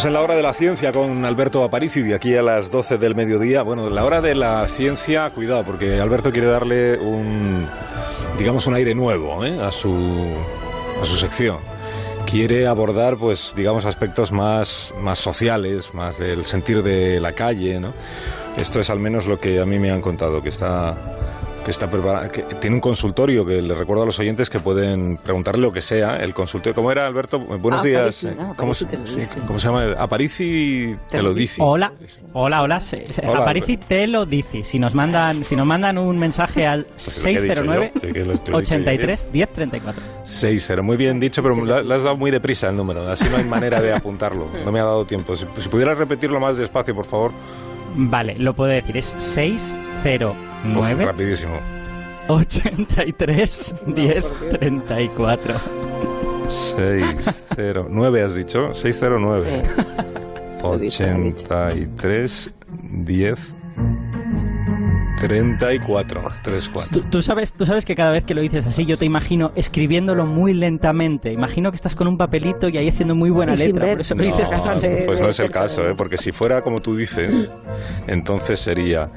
Estamos en la hora de la ciencia con Alberto Aparici, de aquí a las 12 del mediodía. Bueno, la hora de la ciencia, cuidado, porque Alberto quiere darle un, digamos, un aire nuevo ¿eh? a, su, a su sección. Quiere abordar, pues, digamos, aspectos más, más sociales, más del sentir de la calle, ¿no? Esto es al menos lo que a mí me han contado, que está que está que tiene un consultorio que le recuerdo a los oyentes que pueden preguntarle lo que sea. El consultorio, ¿cómo era Alberto? Buenos días. ¿Cómo, se, llama? Aparici te lo dice. Hola, hola, hola. Aparici te lo dice. Si nos mandan, si nos mandan un mensaje al 609 83 10 34. 60, muy bien dicho, pero le has dado muy deprisa el número. Así no hay manera de apuntarlo. No me ha dado tiempo. Si, si pudieras repetirlo más despacio, por favor. Vale, lo puedo decir. Es 609. rapidísimo. 83 10 34. 609 has dicho. 609. 83 10 34, 34. ¿Tú, sabes, tú sabes que cada vez que lo dices así, yo te imagino escribiéndolo muy lentamente. Imagino que estás con un papelito y ahí haciendo muy buena letra. Por eso no, dices Pues no es el caso, ¿eh? porque si fuera como tú dices, entonces sería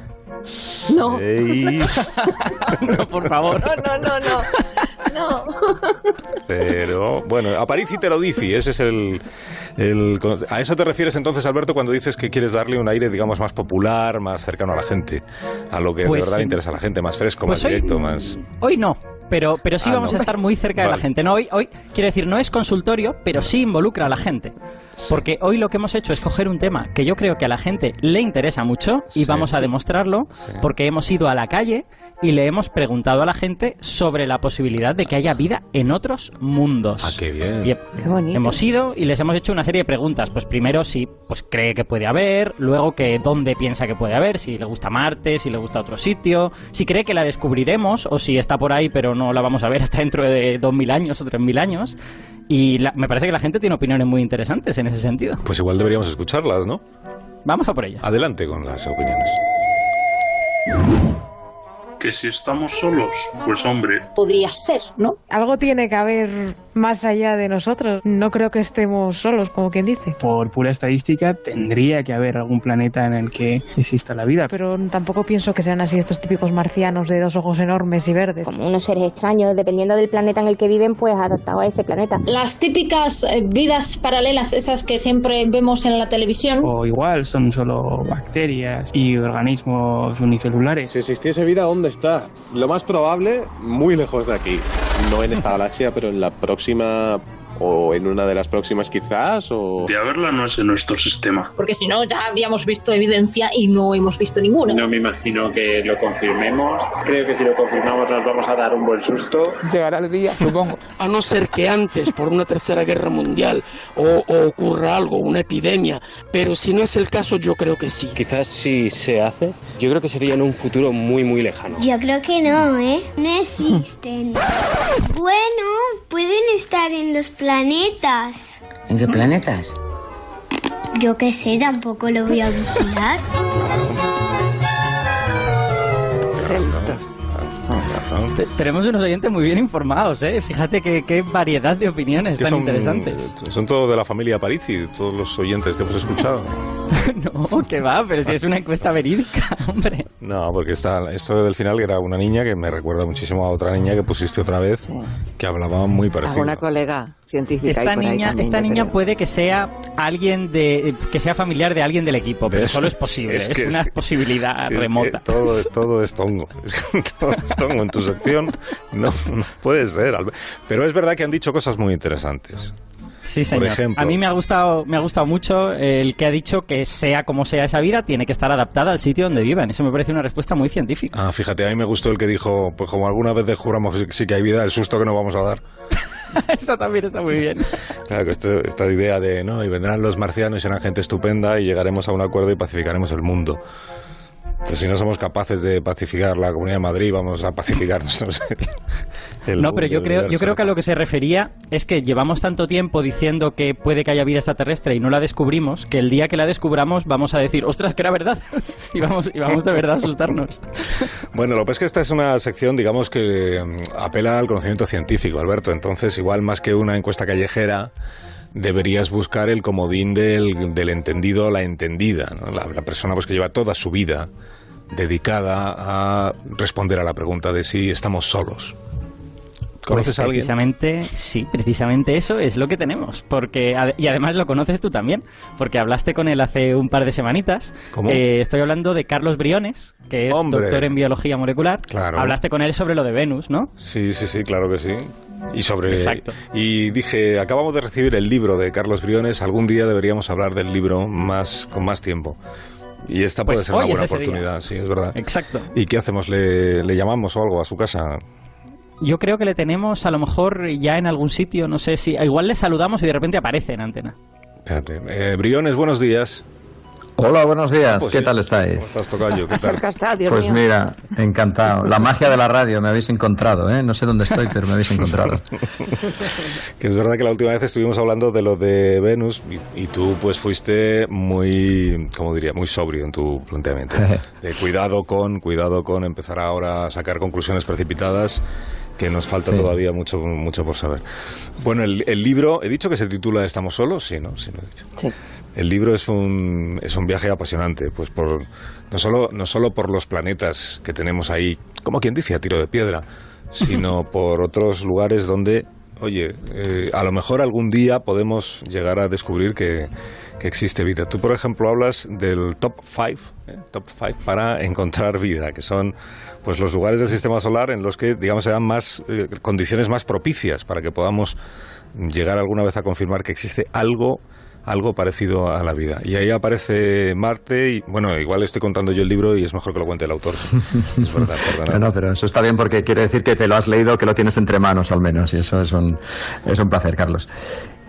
no. no, por favor. No, no, no, no. No. Pero, bueno, Aparici te lo dice, ese es el, el, ¿A eso te refieres entonces, Alberto, cuando dices que quieres darle un aire, digamos, más popular, más cercano a la gente? A lo que de Pues verdad sí. interesa a la gente, más fresco, Pues más hoy- directo, más... Hoy no, pero, pero sí Ah, vamos no. a estar muy cerca de la gente. No, hoy, hoy, quiero decir, no es consultorio, pero sí involucra a la gente. Porque hoy lo que hemos hecho es coger un tema que yo creo que a la gente le interesa mucho y Sí, vamos a sí. demostrarlo Sí. porque hemos ido a la calle y le hemos preguntado a la gente sobre la posibilidad de que haya vida en otros mundos. Ah, qué bien. Y he- Qué bonito. Hemos ido y les hemos hecho una serie de preguntas. Pues primero si pues cree que puede haber, luego que dónde piensa que puede haber, si le gusta Marte, si le gusta otro sitio, si cree que la descubriremos o si está por ahí pero no la vamos a ver hasta dentro de 2000 años o 3000 años. Y la- me parece que la gente tiene opiniones muy interesantes en ese sentido. Pues igual deberíamos escucharlas, ¿no? Vamos a por ellas. Adelante con las opiniones. Que si estamos solos, pues hombre, podría ser, ¿no? Algo tiene que haber más allá de nosotros. No creo que estemos solos, como quien dice. Por pura estadística, tendría que haber algún planeta en el que exista la vida. Pero tampoco pienso que sean así estos típicos marcianos de dos ojos enormes y verdes. Como unos seres extraños, dependiendo del planeta en el que viven, pues adaptados a ese planeta. Las típicas eh, vidas paralelas, esas que siempre vemos en la televisión. O igual son solo bacterias y organismos unicelulares. Si existiese vida, ¿dónde está? Lo más probable, muy lejos de aquí. No en esta galaxia, pero en la próxima o en una de las próximas quizás o de haberla no es en nuestro sistema. Porque si no, ya habríamos visto evidencia y no hemos visto ninguna. No me imagino que lo confirmemos. Creo que si lo confirmamos nos vamos a dar un buen susto. Llegará el día, supongo. A no ser que antes, por una tercera guerra mundial, o, o ocurra algo, una epidemia. Pero si no es el caso, yo creo que sí. Quizás si se hace, yo creo que sería en un futuro muy muy lejano. Yo creo que no, ¿eh? No existen. bueno, pueden estar en los planetas. ¿En qué planetas? Yo qué sé, tampoco lo voy a vigilar. Te- Tenemos unos oyentes muy bien informados, ¿eh? Fíjate que- qué variedad de opiniones tan son, interesantes. Son todos de la familia Aparici, todos los oyentes que hemos escuchado. no, que va, pero si es una encuesta verídica, hombre. No, porque está, esto del final era una niña que me recuerda muchísimo a otra niña que pusiste otra vez, que hablaba muy parecido. Alguna colega científica. Esta niña, también, esta niña creo. puede que sea alguien de que sea familiar de alguien del equipo, pero ¿Ves? solo es posible, Es es, que una sí. posibilidad Sí, es que remota. todo, todo es tongo. Todo es tongo en tu sección. No, no puede ser. Pero es verdad que han dicho cosas muy interesantes. Sí, señor. ejemplo. A mí me ha gustado, me ha gustado mucho el que ha dicho que sea como sea esa vida, tiene que estar adaptada al sitio donde vivan. Eso me parece una respuesta muy científica. Ah, fíjate, a mí me gustó el que dijo, pues como alguna vez juramos que sí que hay vida, el susto que nos vamos a dar. Eso también está muy bien. Claro, que esto- esta idea de, no, y vendrán los marcianos y serán gente estupenda y llegaremos a un acuerdo y pacificaremos el mundo. Pues si no somos capaces de pacificar la Comunidad de Madrid, vamos a pacificar nosotros el, el No, pero yo creo, yo creo que a lo que se refería es que llevamos tanto tiempo diciendo que puede que haya vida extraterrestre y no la descubrimos, que el día que la descubramos vamos a decir, ostras, que era verdad. y, vamos, y vamos de verdad a asustarnos. Bueno, lo que es que esta es una sección, digamos, que mm, apela al conocimiento científico, Alberto. Entonces, igual más que una encuesta callejera, deberías buscar el comodín del, del entendido o la entendida, la, la persona pues que lleva toda su vida dedicada a responder a la pregunta de si estamos solos. ¿Conoces Pues a alguien? precisamente, sí, precisamente eso es lo que tenemos. Porque, y además lo conoces tú también, porque hablaste con él hace un par de semanitas. ¿Cómo? Eh, estoy hablando de Carlos Briones, que es Hombre. doctor en biología molecular. Claro. Hablaste con él sobre lo de Venus, ¿no? Sí, sí, sí, claro que sí. Y sobre Exacto. y dije, acabamos de recibir el libro de Carlos Briones, algún día deberíamos hablar del libro más con más tiempo. Y esta puede Pues ser una buena día. oportunidad, sí, es verdad. Exacto. ¿Y qué hacemos? ¿Le, le llamamos o algo a su casa? Yo creo que le tenemos a lo mejor ya en algún sitio, no sé si. Igual le saludamos y de repente aparece en antena. Espérate. Eh, Briones, buenos días. Hola, buenos días. pues ¿Qué sí. tal ¿Cómo estáis? estás, Tocayo? ¿Qué tal? Cerca está, Dios Pues mío. mira, encantado. La magia de la radio, me habéis encontrado, ¿eh? No sé dónde estoy, pero me habéis encontrado. que es verdad que la última vez estuvimos hablando de lo de Venus y, y tú pues fuiste muy, como diría, muy sobrio en tu planteamiento. De cuidado con, cuidado con empezar ahora a sacar conclusiones precipitadas que nos falta Sí. todavía mucho, mucho por saber. Bueno, el, el libro, he dicho que se titula ¿Estamos solos? Sí, ¿no? Sí, lo he dicho. Sí. El libro es un, es un viaje apasionante, pues por, no, solo, no solo por los planetas que tenemos ahí, como quien dice, a tiro de piedra, sino por otros lugares donde, oye, eh, a lo mejor algún día podemos llegar a descubrir que, que existe vida. Tú, por ejemplo, hablas del top 5, top 5 para encontrar vida, que son pues los lugares del sistema solar en los que, digamos, se dan más eh, condiciones más propicias para que podamos llegar alguna vez a confirmar que existe algo algo parecido a la vida. Y ahí aparece Marte y, bueno, igual estoy contando yo el libro y es mejor que lo cuente el autor. Es verdad, perdona. No, pero eso está bien porque quiere decir que te lo has leído, que lo tienes entre manos al menos, y eso es un, es un placer, Carlos.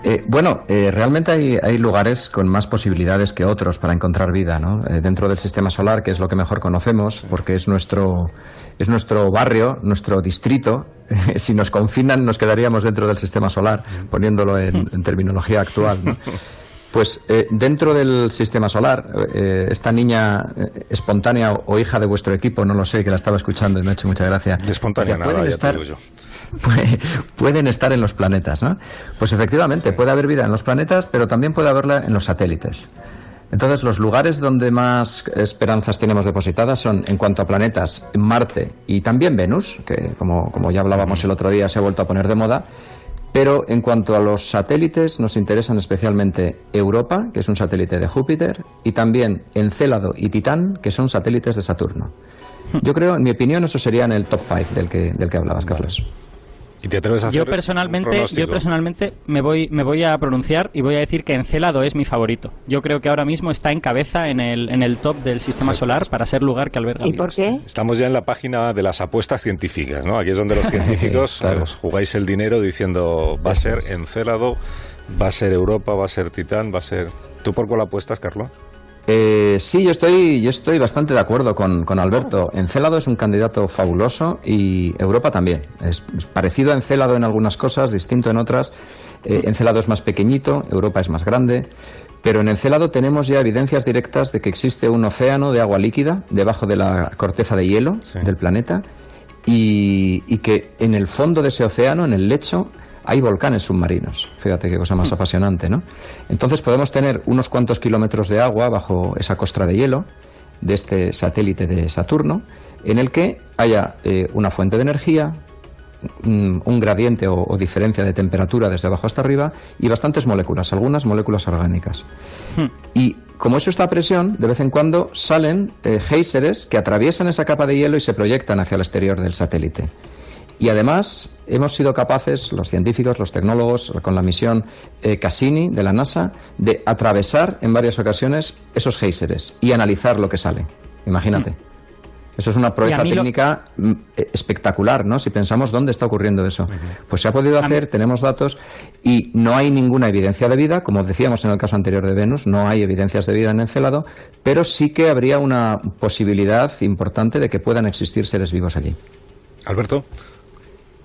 Eh, bueno, eh, realmente hay, hay lugares con más posibilidades que otros para encontrar vida, ¿no? Eh, dentro del sistema solar, que es lo que mejor conocemos, porque es nuestro, es nuestro barrio, nuestro distrito. si nos confinan, nos quedaríamos dentro del sistema solar, poniéndolo en, en terminología actual, ¿no? Pues eh, dentro del sistema solar, eh, esta niña eh, espontánea o, o hija de vuestro equipo, no lo sé, que la estaba escuchando y me ha hecho mucha gracia. De espontánea nada, pueden ya te estar, digo yo. Puede- pueden estar en los planetas, ¿no? Pues efectivamente, puede haber vida en los planetas, pero también puede haberla en los satélites. Entonces, los lugares donde más esperanzas tenemos depositadas son, en cuanto a planetas, Marte y también Venus, que como, como ya hablábamos el otro día, se ha vuelto a poner de moda. Pero en cuanto a los satélites, nos interesan especialmente Europa, que es un satélite de Júpiter, y también Encélado y Titán, que son satélites de Saturno. Yo creo, en mi opinión, eso sería en el top 5 del que, del que hablabas, Carlos. ¿Y te atreves a hacer Yo personalmente, yo personalmente me voy, me voy a pronunciar y voy a decir que Encélado es mi favorito. Yo creo que ahora mismo está en cabeza en el, en el top del sistema solar para ser lugar que alberga ¿Y por qué? Estamos ya en la página de las apuestas científicas, ¿no? Aquí es donde los científicos Claro. os jugáis el dinero diciendo va a ser Encélado, va a ser Europa, va a ser Titán, va a ser... ¿Tú por cuál apuestas, Carlos? Eh, sí, yo estoy, yo estoy bastante de acuerdo con, con Alberto. Encélado es un candidato fabuloso y Europa también. Es, es parecido a Encélado en algunas cosas, distinto en otras. Eh, Encélado es más pequeñito, Europa es más grande. Pero en Encélado tenemos ya evidencias directas de que existe un océano de agua líquida debajo de la corteza de hielo del planeta y, y que en el fondo de ese océano, en el lecho, hay volcanes submarinos. Fíjate qué cosa más apasionante, ¿no? Entonces podemos tener unos cuantos kilómetros de agua bajo esa costra de hielo de este satélite de Saturno, en el que haya eh, una fuente de energía, mm, un gradiente o, o diferencia de temperatura desde abajo hasta arriba y bastantes moléculas, algunas moléculas orgánicas. Y como eso está a presión, de vez en cuando salen eh, géiseres que atraviesan esa capa de hielo y se proyectan hacia el exterior del satélite. Y además hemos sido capaces, los científicos, los tecnólogos, con la misión eh, Cassini de la NASA, de atravesar en varias ocasiones esos géiseres y analizar lo que sale. Imagínate. Eso es una proeza lo- técnica mm, eh, espectacular, ¿no? Si pensamos dónde está ocurriendo eso. Pues se ha podido hacer, tenemos datos y no hay ninguna evidencia de vida, como decíamos en el caso anterior de Venus, no hay evidencias de vida en Encelado, pero sí que habría una posibilidad importante de que puedan existir seres vivos allí. Alberto.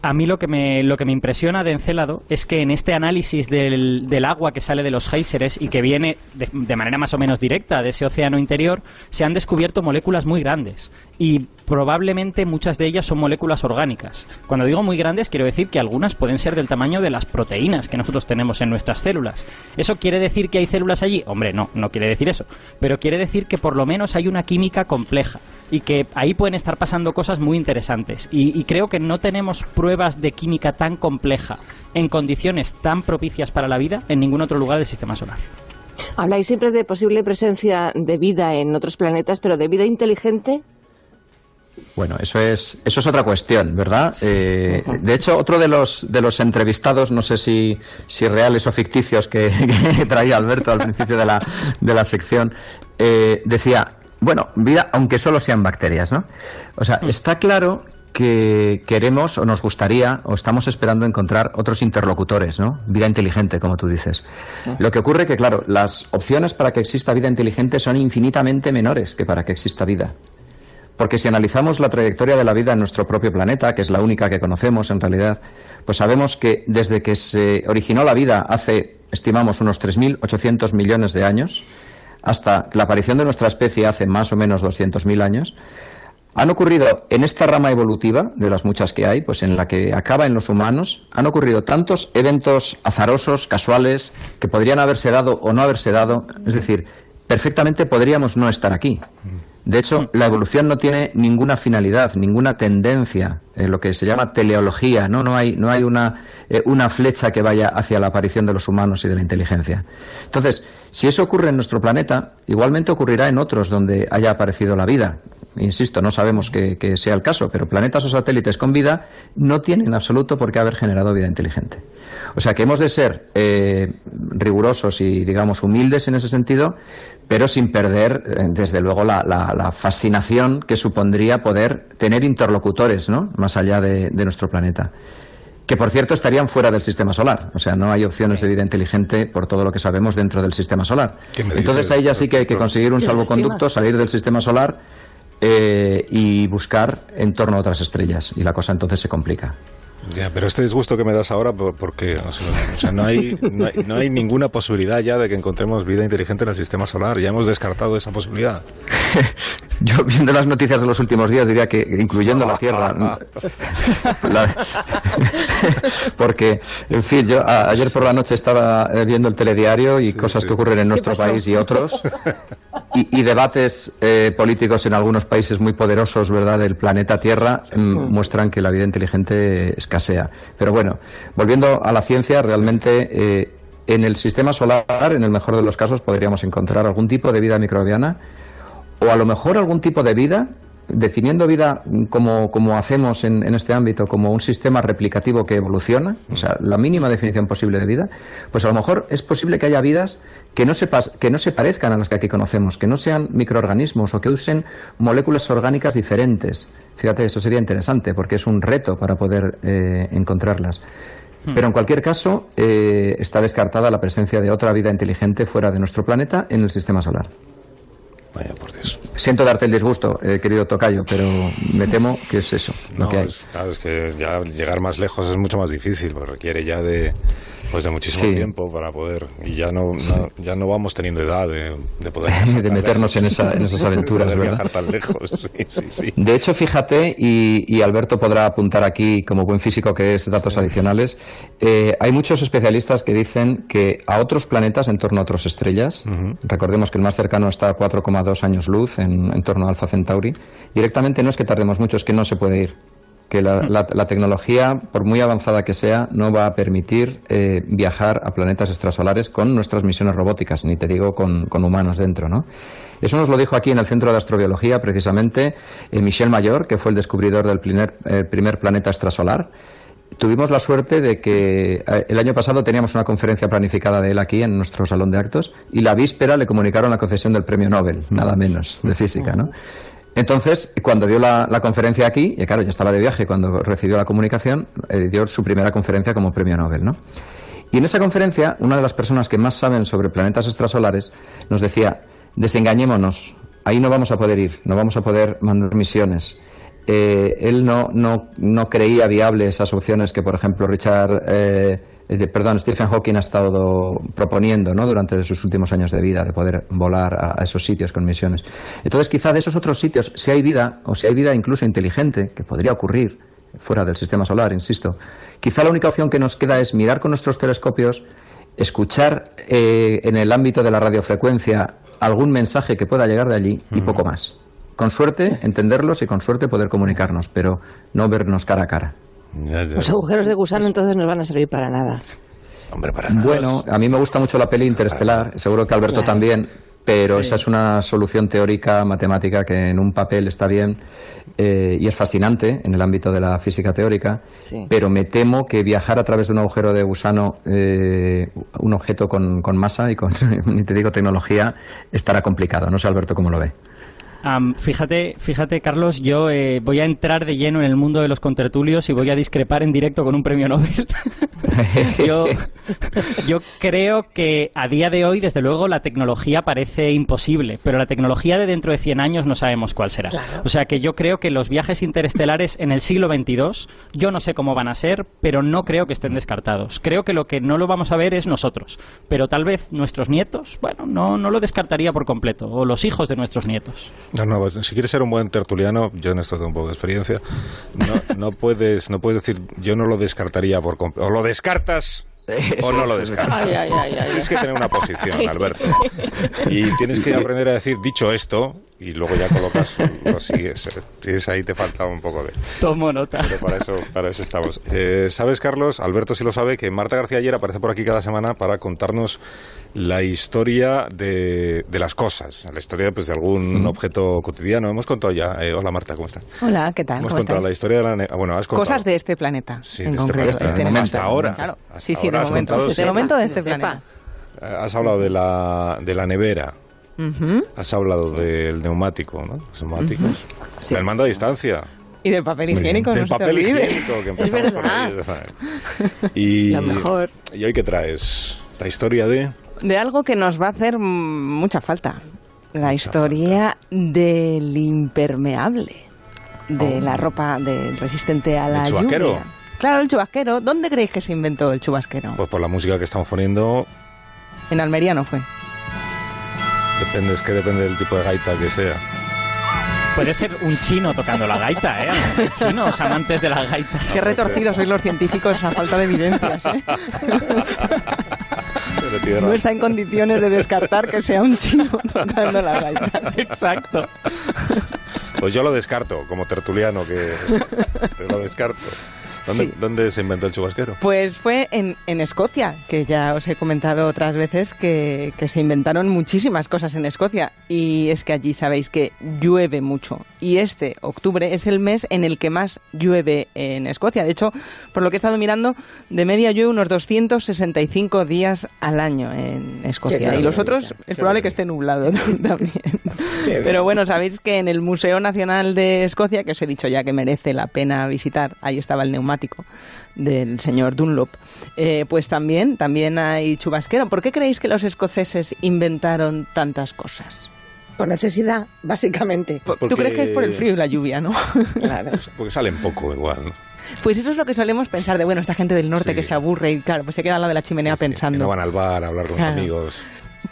A mí lo que me, lo que me impresiona de Encélado es que en este análisis del, del agua que sale de los géiseres y que viene de, de manera más o menos directa de ese océano interior, se han descubierto moléculas muy grandes. Y probablemente muchas de ellas son moléculas orgánicas. Cuando digo muy grandes, quiero decir que algunas pueden ser del tamaño de las proteínas que nosotros tenemos en nuestras células. ¿Eso quiere decir que hay células allí? Hombre, no, no quiere decir eso. Pero quiere decir que por lo menos hay una química compleja y que ahí pueden estar pasando cosas muy interesantes. Y, creo que no tenemos pruebas de química tan compleja en condiciones tan propicias para la vida en ningún otro lugar del sistema solar. Habláis siempre de posible presencia de vida en otros planetas, pero de vida inteligente. Bueno, eso es, eso es otra cuestión, ¿verdad? Eh, de hecho, otro de los, de los entrevistados, no sé si, si reales o ficticios que, que traía Alberto al principio de la, de la sección, eh, decía, bueno, vida, aunque solo sean bacterias, ¿no? O sea, está claro que queremos o nos gustaría o estamos esperando encontrar otros interlocutores, ¿no? Vida inteligente, como tú dices. Lo que ocurre que, claro, las opciones para que exista vida inteligente son infinitamente menores que para que exista vida. Porque si analizamos la trayectoria de la vida en nuestro propio planeta, que es la única que conocemos en realidad, pues sabemos que desde que se originó la vida hace, estimamos, unos 3.800 millones de años, hasta la aparición de nuestra especie hace más o menos 200.000 años, han ocurrido en esta rama evolutiva, de las muchas que hay, pues en la que acaba en los humanos, han ocurrido tantos eventos azarosos, casuales, que podrían haberse dado o no haberse dado. Es decir, perfectamente podríamos no estar aquí. De hecho, la evolución no tiene ninguna finalidad, ninguna tendencia, en lo que se llama teleología, ¿no? No hay, no hay una, eh, una flecha que vaya hacia la aparición de los humanos y de la inteligencia. Entonces, si eso ocurre en nuestro planeta, igualmente ocurrirá en otros donde haya aparecido la vida. Insisto, no sabemos que, que sea el caso, pero planetas o satélites con vida no tienen en absoluto por qué haber generado vida inteligente. O sea que hemos de ser eh, rigurosos y, digamos, humildes en ese sentido, pero sin perder, eh, desde luego, la, la- la fascinación que supondría poder tener interlocutores, ¿no? Más allá de, de nuestro planeta. Que, por cierto, estarían fuera del sistema solar. O sea, no hay opciones de vida inteligente, por todo lo que sabemos, dentro del sistema solar. ¿Qué me Entonces ahí ya sí que hay que conseguir un salvoconducto, salir del sistema solar eh, y buscar en torno a otras estrellas. Y la cosa entonces se complica. Ya, pero este disgusto que me das ahora, ¿por, no, hay, no, hay, no hay ninguna posibilidad ya de que encontremos vida inteligente en el sistema solar. Ya hemos descartado esa posibilidad. Yo, viendo las noticias de los últimos días, diría que incluyendo la Tierra. la- porque, en fin, yo a- ayer por la noche estaba eh, viendo el telediario y cosas que ocurren en nuestro país y otros. Y, y debates eh, políticos en algunos países muy poderosos, ¿verdad?, del planeta Tierra, mm, muestran que la vida inteligente escasea. Pero bueno, volviendo a la ciencia, realmente eh, en el sistema solar, en el mejor de los casos, podríamos encontrar algún tipo de vida microbiana o a lo mejor algún tipo de vida, definiendo vida como, como hacemos en, en este ámbito, como un sistema replicativo que evoluciona, o sea, la mínima definición posible de vida, pues a lo mejor es posible que haya vidas que no, se pas- que no se parezcan a las que aquí conocemos, que no sean microorganismos o que usen moléculas orgánicas diferentes. Fíjate, eso sería interesante porque es un reto para poder eh, encontrarlas. Pero en cualquier caso, eh, está descartada la presencia de otra vida inteligente fuera de nuestro planeta en el sistema solar. Vaya por. Siento darte el disgusto, eh, querido Tocayo, pero me temo que es eso lo que hay. es- claro, es que ya llegar más lejos es mucho más difícil, porque requiere ya de, pues de muchísimo Sí. tiempo para poder, y ya no, no- ya no vamos teniendo edad de, de poder De meternos en esa- en esas De aventuras, ¿verdad? viajar tan lejos, sí, sí, sí. De hecho, fíjate, y, y Alberto podrá apuntar aquí, como buen físico que es, datos adicionales, eh, hay muchos especialistas que dicen que a otros planetas en torno a otras estrellas, recordemos que el más cercano está a 4,2 años luz en, en torno a Alfa Centauri, directamente no es que tardemos mucho, es que no se puede ir. Que la, tecnología, por muy avanzada que sea, no va a permitir eh, viajar a planetas extrasolares con nuestras misiones robóticas, ni te digo con, humanos dentro, ¿no? Eso nos lo dijo aquí en el Centro de Astrobiología, precisamente, eh, Michel Mayor, que fue el descubridor del primer, eh, primer planeta extrasolar. Tuvimos la suerte de que el año pasado teníamos una conferencia planificada de él aquí en nuestro salón de actos y la víspera le comunicaron la concesión del premio Nobel, nada menos, de física, ¿no? Entonces, cuando dio la, conferencia aquí, y claro, ya estaba de viaje cuando recibió la comunicación, eh, dio su primera conferencia como premio Nobel, ¿no? Y en esa conferencia, una de las personas que más saben sobre planetas extrasolares nos decía, desengañémonos, ahí no vamos a poder ir, no vamos a poder mandar misiones. Eh, él no, no, no creía viable esas opciones que, por ejemplo, Richard eh, perdón, Stephen Hawking ha estado proponiendo ¿no? durante sus últimos años de vida, de poder volar a, esos sitios con misiones. Entonces, quizá de esos otros sitios, si hay vida, o si hay vida incluso inteligente, que podría ocurrir fuera del sistema solar, insisto, quizá la única opción que nos queda es mirar con nuestros telescopios, escuchar eh, en el ámbito de la radiofrecuencia algún mensaje que pueda llegar de allí y poco más. Con suerte, entenderlos y con suerte poder comunicarnos, pero no vernos cara a cara. Los agujeros de gusano entonces no van a servir para nada. Hombre, para nada. Bueno, a mí me gusta mucho la peli Interestelar, seguro que Alberto también, pero esa es una solución teórica, matemática, que en un papel está bien eh, y es fascinante en el ámbito de la física teórica, pero me temo que viajar a través de un agujero de gusano, eh, un objeto con, con masa y con, ni te digo, tecnología, estará complicado. No sé, Alberto, cómo lo ve fíjate, fíjate, Carlos, yo eh, voy a entrar de lleno en el mundo de los contertulios y voy a discrepar en directo con un premio Nobel. yo, yo creo que a día de hoy, desde luego, la tecnología parece imposible, pero la tecnología de dentro de 100 años no sabemos cuál será. O sea que yo creo que los viajes interestelares en el siglo XXII, yo no sé cómo van a ser, pero no creo que estén descartados. Creo que lo que no lo vamos a ver es nosotros, pero tal vez nuestros nietos, bueno, no, no lo descartaría por completo, o los hijos de nuestros nietos. No, no, pues, si quieres ser un buen tertuliano, yo en esto tengo un poco de experiencia, no, no, puedes, no puedes decir, yo no lo descartaría por completo. O lo descartas o no lo descartas. tienes que tener una posición, Alberto. Y tienes que aprender a decir, dicho esto, y luego ya colocas, lo sigues. Tienes ahí, te falta un poco de... Tomo nota. Pero para eso, para eso estamos. Eh, ¿Sabes, Carlos? Alberto sí lo sabe, que Marta García ayer aparece por aquí cada semana para contarnos la historia de, de las cosas, la historia pues, de algún objeto cotidiano. Hemos contado ya. Eh, hola Marta, ¿cómo estás? Hola, ¿qué tal? Hemos contado la historia de la. Bueno, has contado. Cosas de este planeta. Sí, de este planeta. Este hasta ahora. Claro. sí, sí, de momento. De momento de este planeta. Has hablado de la, de la nevera. Has hablado del neumático, ¿no? Los neumáticos. Del mando a distancia. Y del papel higiénico, Del papel higiénico, que es verdad. y, Lo mejor. ¿Y hoy qué traes? ¿La historia de...? de algo que nos va a hacer mucha falta. La historia del impermeable, de oh. la ropa de, resistente a la ¿El chubasquero? Claro, el chubasquero. ¿Dónde creéis que se inventó el chubasquero? Pues por la música que estamos poniendo. En Almería no fue. Depende, es que depende del tipo de gaita que sea. Puede ser un chino tocando la gaita, ¿eh? Chinos, amantes de la gaita. Qué retorcidos sois los científicos a falta de evidencias, ¿eh? no está en condiciones de descartar que sea un chino tocando la gaita. Exacto. Pues yo lo descarto, como tertuliano que lo descarto. ¿Dónde, se inventó el chubasquero? Pues fue en, en, Escocia, que ya os he comentado otras veces que, que, se inventaron muchísimas cosas en Escocia. Y es que allí sabéis que llueve mucho. Y este octubre es el mes en el que más llueve en Escocia. De hecho, por lo que he estado mirando, de media llueve unos 265 días al año en Escocia. y los otros es probable que esté nublado también. Pero bueno, sabéis que en el Museo Nacional de Escocia, que os he dicho ya que merece la pena visitar, ahí estaba el neumático del señor Dunlop, eh, pues también, también hay chubasquero. ¿Por qué creéis que los escoceses inventaron tantas cosas? Por necesidad, básicamente. ¿Tú crees que es por el frío y la lluvia, no? Claro. Porque salen poco igual, Pues eso es lo que solemos pensar de, bueno, esta gente del norte que se aburre y claro, pues se queda al lado de la chimenea pensando. no van al bar a hablar con los amigos.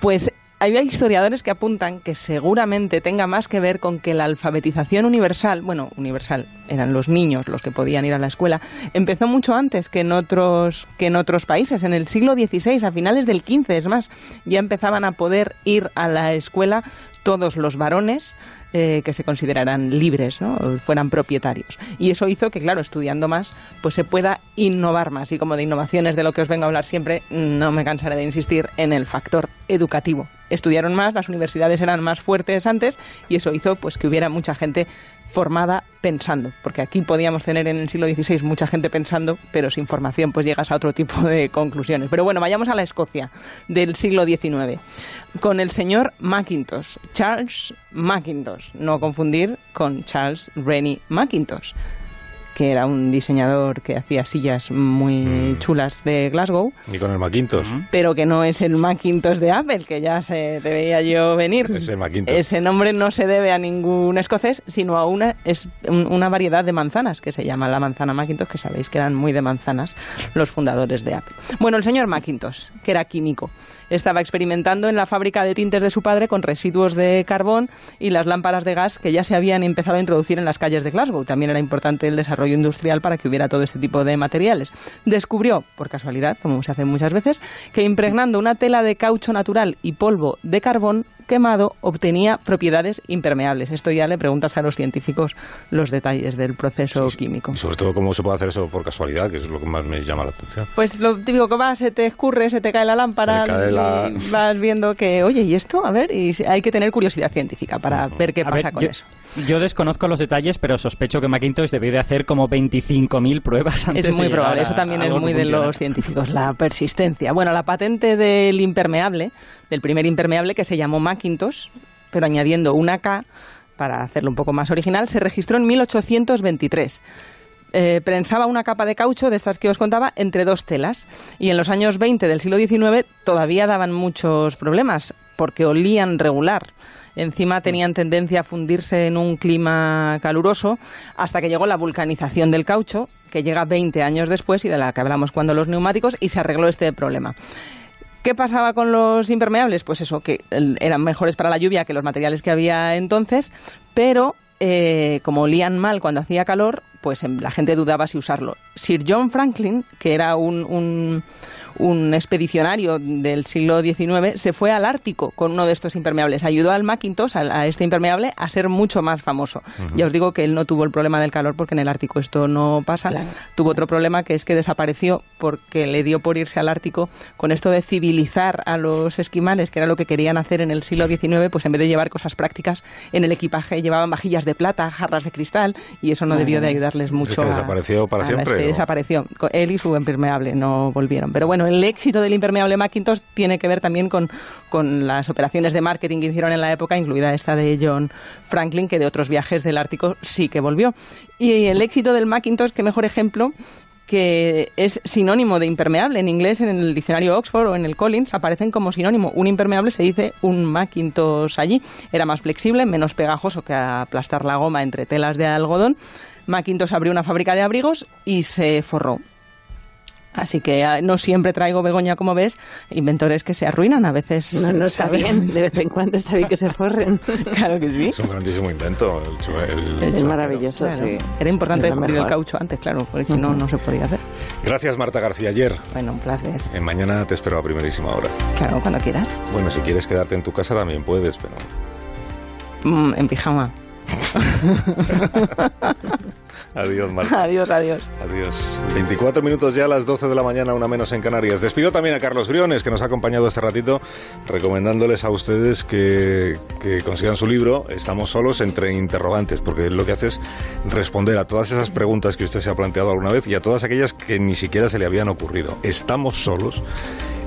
Pues hay historiadores que apuntan que seguramente tenga más que ver con que la alfabetización universal, bueno, universal, eran los niños los que podían ir a la escuela, empezó mucho antes que en otros, que en otros países. En el siglo XVI, a finales del XV, es más, ya empezaban a poder ir a la escuela todos los varones eh, que se consideraran libres, ¿no? fueran propietarios. Y eso hizo que, claro, estudiando más, pues se pueda innovar más. Y como de innovaciones de lo que os vengo a hablar siempre, no me cansaré de insistir en el factor educativo. Estudiaron más, las universidades eran más fuertes antes y eso hizo pues que hubiera mucha gente formada pensando, porque aquí podíamos tener en el siglo XVI mucha gente pensando, pero sin formación pues llegas a otro tipo de conclusiones. Pero bueno, vayamos a la Escocia del siglo XIX, con el señor Mackintosh, Charles Mackintosh, no confundir con Charles Rennie Mackintosh que era un diseñador que hacía sillas muy Mm. chulas de Glasgow, Ni con el Macintosh. pero que no es el Macintosh de Apple, que ya se te veía yo venir. Es el Macintosh. Ese nombre no se debe a ningún escocés, sino a una, es un- una variedad de manzanas que se llama la manzana Macintosh, que sabéis que eran muy de manzanas los fundadores de Apple. Bueno, el señor Macintosh, que era químico, estaba experimentando en la fábrica de tintes de su padre con residuos de carbón y las lámparas de gas que ya se habían empezado a introducir en las calles de Glasgow. También era importante el desarrollo industrial para que hubiera todo este tipo de materiales. Descubrió, por casualidad, como se hace muchas veces, que impregnando una tela de caucho natural y polvo de carbón quemado obtenía propiedades impermeables. Esto ya le preguntas a los científicos los detalles del proceso químico. Y sobre todo cómo se puede hacer eso por casualidad, que es lo que más me llama la atención. Pues lo típico que va, se te escurre, se te cae la lámpara, cae la- vas viendo que, oye, ¿y esto? A ver, y hay que tener curiosidad científica para ver qué A pasa ver, con yo, eso. yo desconozco los detalles, pero sospecho que Macintosh debió de hacer como 25.000 pruebas antes Es de muy llegar probable, a- eso también es muy de los científicos, la persistencia. Bueno, la patente del impermeable, del primer impermeable que se llamó Macintosh, pero añadiendo una K para hacerlo un poco más original, se registró en 1823. Eh, prensaba una capa de caucho de estas que os contaba entre dos telas y en los años 20 del siglo XIX todavía daban muchos problemas porque olían regular. Encima tenían tendencia a fundirse en un clima caluroso hasta que llegó la vulcanización del caucho, que llega 20 años después y de la que hablamos cuando los neumáticos, y se arregló este problema. ¿Qué pasaba con los impermeables? Pues eso, que eran mejores para la lluvia que los materiales que había entonces, pero eh, como olían mal cuando hacía calor, pues em, la gente dudaba si usarlo. Sir John Franklin, que era un, un- un expedicionario del siglo XIX, se fue al Ártico con uno de estos impermeables. Ayudó al Macintosh, a, a este impermeable, a ser mucho más famoso. Ya os digo que él no tuvo el problema del calor porque en el Ártico esto no pasa. Tuvo otro problema que es que desapareció porque le dio por irse al Ártico con esto de civilizar a los esquimales, que era lo que querían hacer en el siglo XIX, pues en vez de llevar cosas prácticas en el equipaje llevaban vajillas de plata, jarras de cristal y eso no debió de ayudarles Es mucho. que a- desapareció para a la siempre, ¿o? Desapareció. Él y su impermeable no volvieron. Pero bueno, el éxito del impermeable Macintosh tiene que ver también con, con las operaciones de marketing que hicieron en la época, incluida esta de John Franklin, que de otros viajes del Ártico sí que volvió. Y el éxito del Macintosh, qué mejor ejemplo que es sinónimo de impermeable. En inglés, en el diccionario Oxford o en el Collins, aparecen como sinónimo. Un impermeable se dice un Macintosh allí. Era más flexible, menos pegajoso que aplastar la goma entre telas de algodón. Macintosh abrió una fábrica de abrigos y se forró. Así que ah, no siempre traigo, Begoña, como ves, inventores que se arruinan a veces. No, no está ¿sabes? bien. De vez en cuando está bien que se forren. Claro que sí. Es un grandísimo invento. El, el- Es el- maravilloso, Claro. sí. Era importante descubrir el caucho antes, claro, porque si no, no se podía hacer. Gracias, Marta García Ayer. Bueno, un placer. Eh, mañana te espero a primerísima hora. Claro, cuando quieras. Bueno, si quieres quedarte en tu casa también puedes, pero... Mm, en pijama. Adiós, Marta. adiós, adiós. Adiós. 24 minutos ya a las 12 de la mañana, una menos en Canarias. Despido también a Carlos Briones, que nos ha acompañado este ratito, recomendándoles a ustedes que, que consigan su libro Estamos solos entre interrogantes, porque lo que hace es responder a todas esas preguntas que usted se ha planteado alguna vez y a todas aquellas que ni siquiera se le habían ocurrido. Estamos solos.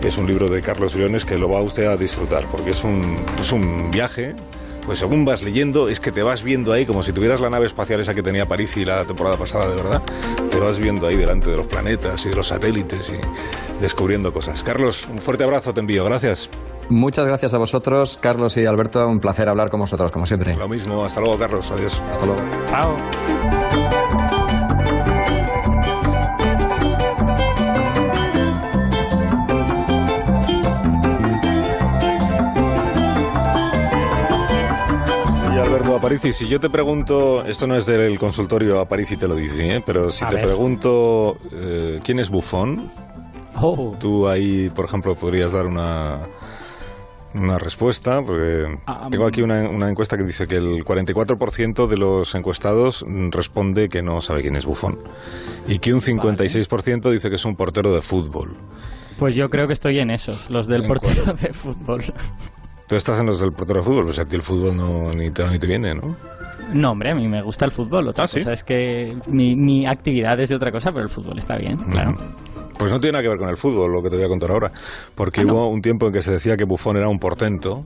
Es un libro de Carlos Briones que lo va usted a disfrutar, porque es un, es un viaje pues según vas leyendo, es que te vas viendo ahí como si tuvieras la nave espacial esa que tenía París y la temporada pasada, de verdad. Te vas viendo ahí delante de los planetas y de los satélites y descubriendo cosas. Carlos, un fuerte abrazo te envío. Gracias. Muchas gracias a vosotros, Carlos y Alberto. Un placer hablar con vosotros, como siempre. Lo mismo. Hasta luego, Carlos. Adiós. Hasta luego. Chao. Aparici, si yo te pregunto, esto no es del consultorio Aparici te lo dice, ¿eh? pero si A te ver. pregunto eh, quién es Bufón, Oh. tú ahí, por ejemplo, podrías dar una, una respuesta, porque Ah, tengo aquí una, una encuesta que dice que el 44% de los encuestados mm, responde que no sabe quién es Bufón y que un 56% dice que es un portero de fútbol. Pues yo creo que estoy en esos, los del ¿En portero de fútbol. Tú estás en los del portero de fútbol, pues a ti el fútbol no, ni te ni te viene, ¿no? No, hombre, a mí me gusta el fútbol. Otra Ah, ¿sí? cosa es que mi, mi actividad es de otra cosa, pero el fútbol está bien, claro. Pues no tiene nada que ver con el fútbol, lo que te voy a contar ahora. Porque Ah, ¿no? hubo un tiempo en que se decía que Bufón era un portento,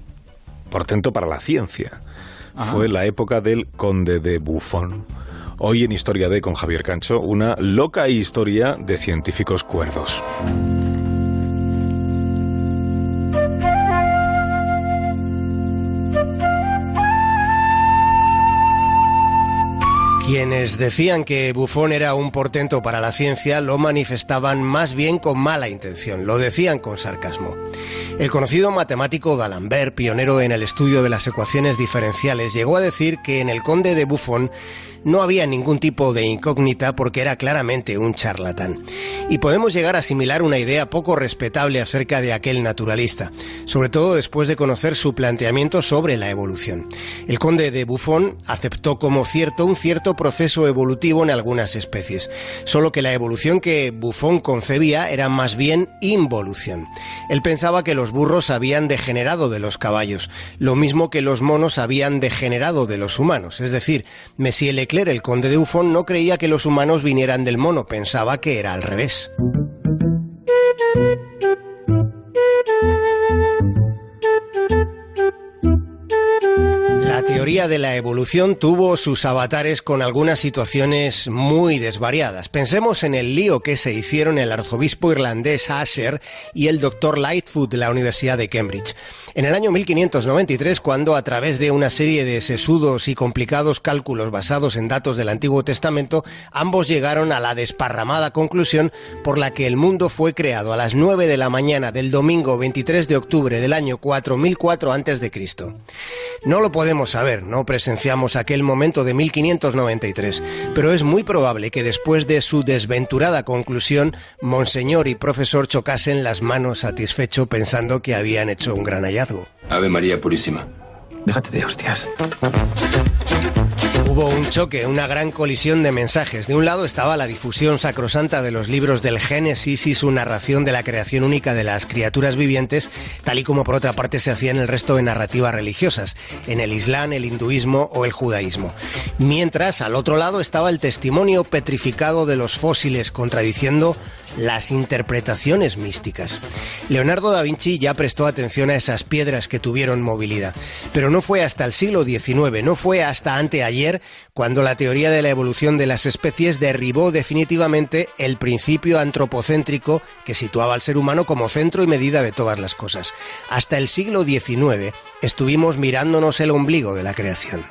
portento para la ciencia. Ajá. Fue la época del conde de Bufón. Hoy en Historia de con Javier Cancho, una loca historia de científicos cuerdos. Quienes decían que Buffon era un portento para la ciencia lo manifestaban más bien con mala intención, lo decían con sarcasmo. El conocido matemático D'Alembert, pionero en el estudio de las ecuaciones diferenciales, llegó a decir que en el conde de Buffon no había ningún tipo de incógnita porque era claramente un charlatán. Y podemos llegar a asimilar una idea poco respetable acerca de aquel naturalista, sobre todo después de conocer su planteamiento sobre la evolución. El conde de Buffon aceptó como cierto un cierto proceso evolutivo en algunas especies, solo que la evolución que Buffon concebía era más bien involución. Él pensaba que los burros habían degenerado de los caballos, lo mismo que los monos habían degenerado de los humanos, es decir, Messier Leclerc el conde de Ufón, no creía que los humanos vinieran del mono, pensaba que era al revés. La teoría de la evolución tuvo sus avatares con algunas situaciones muy desvariadas. Pensemos en el lío que se hicieron el arzobispo irlandés Asher y el doctor Lightfoot de la Universidad de Cambridge. En el año 1593, cuando a través de una serie de sesudos y complicados cálculos basados en datos del Antiguo Testamento, ambos llegaron a la desparramada conclusión por la que el mundo fue creado a las 9 de la mañana del domingo 23 de octubre del año 4004 a.C. No lo podemos saber, no presenciamos aquel momento de 1593, pero es muy probable que después de su desventurada conclusión, Monseñor y profesor chocasen las manos satisfecho pensando que habían hecho un gran hallazgo. Ave María Purísima. Déjate de hostias. Hubo un choque, una gran colisión de mensajes. De un lado estaba la difusión sacrosanta de los libros del Génesis y su narración de la creación única de las criaturas vivientes, tal y como por otra parte se hacía en el resto de narrativas religiosas, en el Islam, el hinduismo o el judaísmo. Mientras, al otro lado estaba el testimonio petrificado de los fósiles, contradiciendo las interpretaciones místicas. Leonardo da Vinci ya prestó atención a esas piedras que tuvieron movilidad, pero no fue hasta el siglo XIX, no fue hasta anteayer cuando la teoría de la evolución de las especies derribó definitivamente el principio antropocéntrico que situaba al ser humano como centro y medida de todas las cosas. Hasta el siglo XIX estuvimos mirándonos el ombligo de la creación.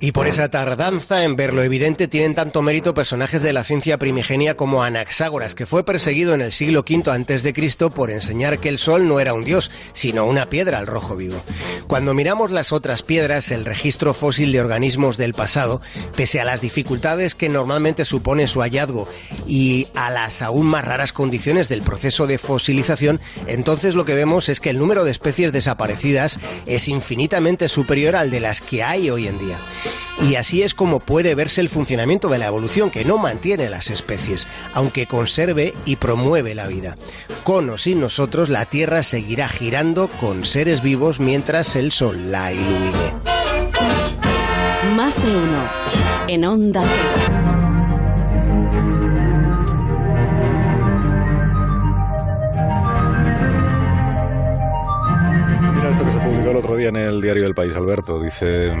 Y por esa tardanza en ver lo evidente tienen tanto mérito personajes de la ciencia primigenia como Anaxágoras, que fue perseguido en el siglo V antes de Cristo por enseñar que el sol no era un dios, sino una piedra al rojo vivo. Cuando miramos las otras piedras, el registro fósil de organismos del pasado, pese a las dificultades que normalmente supone su hallazgo y a las aún más raras condiciones del proceso de fosilización, entonces lo que vemos es que el número de especies desaparecidas es infinitamente superior al de las que hay hoy en día. Y así es como puede verse el funcionamiento de la evolución, que no mantiene las especies, aunque conserve y promueve la vida. Con o sin nosotros, la Tierra seguirá girando con seres vivos mientras el Sol la ilumine. Más de uno en Onda Mira esto que se publicó el otro día en el diario del País, Alberto. Dice,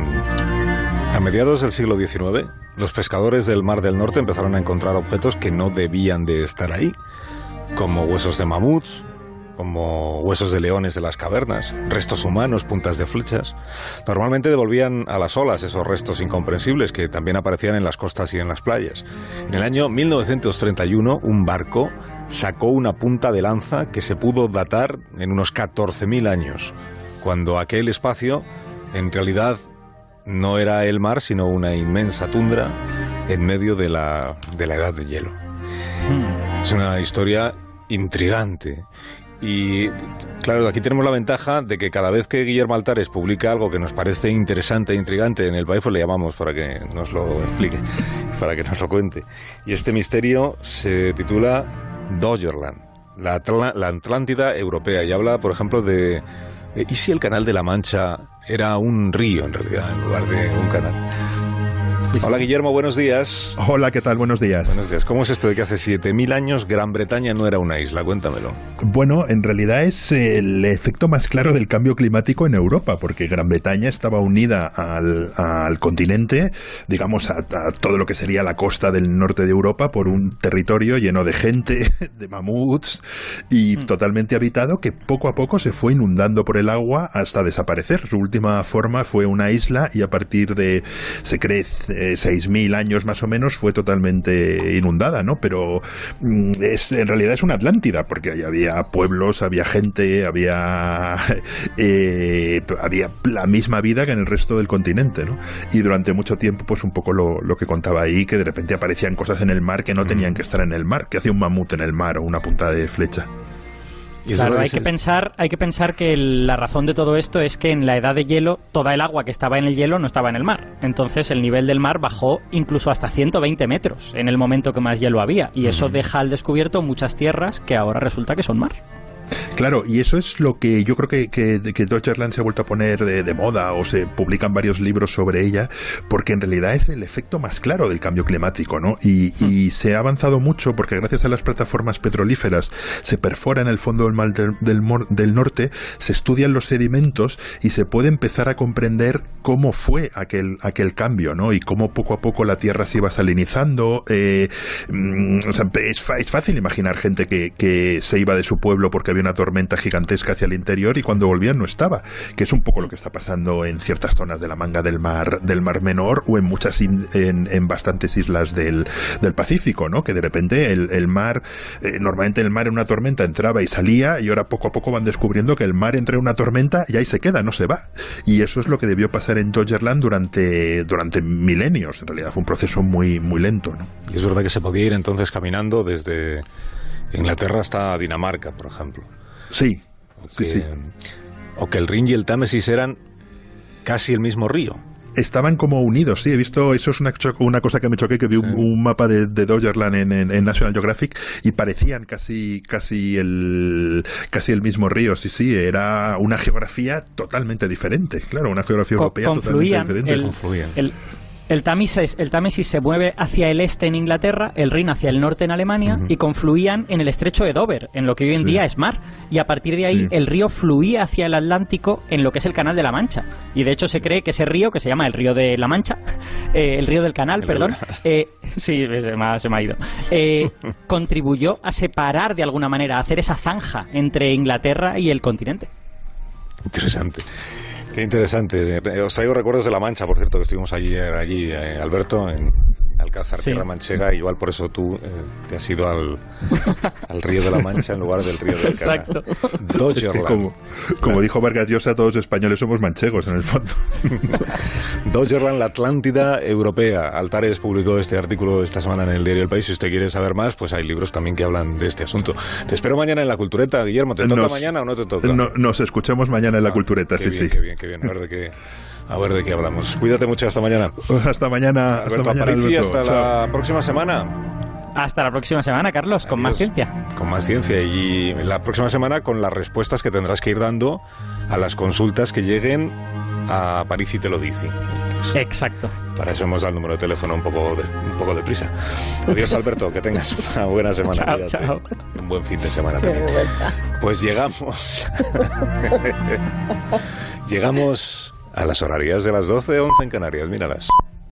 a mediados del siglo XIX, los pescadores del Mar del Norte empezaron a encontrar objetos que no debían de estar ahí, como huesos de mamuts, como huesos de leones de las cavernas, restos humanos, puntas de flechas. Normalmente devolvían a las olas esos restos incomprensibles que también aparecían en las costas y en las playas. En el año 1931, un barco sacó una punta de lanza que se pudo datar en unos 14.000 años, cuando aquel espacio en realidad no era el mar, sino una inmensa tundra en medio de la, de la edad de hielo. Es una historia intrigante. Y claro, aquí tenemos la ventaja de que cada vez que Guillermo Altares publica algo que nos parece interesante e intrigante en el país, pues le llamamos para que nos lo explique, para que nos lo cuente. Y este misterio se titula Dodgerland, la, la Atlántida europea, y habla, por ejemplo, de ¿Y si el canal de la Mancha era un río en realidad, en lugar de un canal? Hola Guillermo, buenos días. Hola, ¿qué tal? Buenos días. Buenos días. ¿Cómo es esto de que hace 7.000 años Gran Bretaña no era una isla? Cuéntamelo. Bueno, en realidad es el efecto más claro del cambio climático en Europa, porque Gran Bretaña estaba unida al, al continente, digamos, a, a, todo lo que sería la costa del norte de Europa por un territorio lleno de gente, de mamuts y mm. totalmente habitado que poco a poco se fue inundando por el agua hasta desaparecer. Su última forma fue una isla y a partir de, se cree, eh, 6.000 años más o menos fue totalmente inundada, ¿no? Pero mm, es, en realidad es una Atlántida, porque ahí había pueblos, había gente, había, eh, había la misma vida que en el resto del continente, ¿no? Y durante mucho tiempo, pues un poco lo, lo que contaba ahí, que de repente aparecían cosas en el mar que no tenían que estar en el mar, que hacía un mamut en el mar o una punta de flecha. Claro, hay que, pensar, hay que pensar que la razón de todo esto es que en la edad de hielo toda el agua que estaba en el hielo no estaba en el mar. Entonces el nivel del mar bajó incluso hasta 120 metros en el momento que más hielo había. Y eso deja al descubierto muchas tierras que ahora resulta que son mar. Claro, y eso es lo que yo creo que, que, que Deutschland se ha vuelto a poner de, de, moda o se publican varios libros sobre ella, porque en realidad es el efecto más claro del cambio climático, ¿no? Y, y se ha avanzado mucho porque gracias a las plataformas petrolíferas se perfora en el fondo del mar del, del, del norte, se estudian los sedimentos y se puede empezar a comprender cómo fue aquel, aquel cambio, ¿no? Y cómo poco a poco la Tierra se iba salinizando. Eh, o sea, es, es, fácil imaginar gente que, que se iba de su pueblo porque había una tormenta gigantesca hacia el interior y cuando volvían no estaba, que es un poco lo que está pasando en ciertas zonas de la manga del mar del mar menor o en muchas en, bastantes islas del, del, Pacífico, ¿no? Que de repente el, el mar, eh, normalmente el mar en una tormenta entraba y salía y ahora poco a poco van descubriendo que el mar entra en una tormenta y ahí se queda, no se va. Y eso es lo que debió pasar en Dodgerland durante, durante milenios. En realidad fue un proceso muy, muy lento, ¿no? Y es verdad que se podía ir entonces caminando desde Inglaterra hasta Dinamarca, por ejemplo. Sí, o que, sí, sí. O que el Rin y el Támesis eran casi el mismo río. Estaban como unidos, sí, he visto, eso es una, una cosa que me choqué, que vi sí. un, un, mapa de, de Dodgerland en, en, en, National Geographic y parecían casi, casi, el, casi el mismo río, sí, sí, era una geografía totalmente diferente, claro, una geografía Co europea confluían, totalmente diferente. El, confluían. El, el Támesis, el Támesis se mueve hacia el este en Inglaterra, el Rin hacia el norte en Alemania uh -huh. y confluían en el estrecho de Dover, en lo que hoy en sí. día es mar. Y a partir de ahí sí. el río fluía hacia el Atlántico en lo que es el Canal de la Mancha. Y de hecho se cree que ese río, que se llama el río de la Mancha, eh, el río del Canal, perdón, eh, sí, se me ha, se me ha ido, eh, contribuyó a separar de alguna manera, a hacer esa zanja entre Inglaterra y el continente. Interesante. Qué interesante. Os traigo recuerdos de La Mancha, por cierto, que estuvimos allí, allí eh, Alberto, en Alcázar, sí. Tierra Manchega, igual por eso tú eh, te has ido al, al, río de la Mancha en lugar del río del Canal. Exacto. Es que como, como dijo Vargas Llosa, todos los españoles somos manchegos en el fondo. Dodgerland, la Atlántida europea. Altares publicó este artículo esta semana en el diario El País. Si usted quiere saber más, pues hay libros también que hablan de este asunto. Te espero mañana en la Cultureta, Guillermo. ¿Te toca nos, mañana o no te toca? No, nos escuchamos mañana en la ah, Cultureta, sí, bien, sí. Qué bien, qué bien. A ver de qué a ver de qué hablamos. Cuídate mucho hasta mañana. Hasta mañana. Alberto hasta mañana. Aparici, hasta Chao. la próxima semana. Hasta la próxima semana, Carlos, con Adiós. más ciencia. Con más ciencia. Y la próxima semana con las respuestas que tendrás que ir dando a las consultas que lleguen a París y te lo dice. Exacto. Para eso hemos dado el número de teléfono un poco de, un poco de prisa. Adiós, Alberto, que tengas una buena semana. Chao, chao. Un buen fin de semana también. Pues llegamos. llegamos a las horarias de las 12, 11 en Canarias, míralas.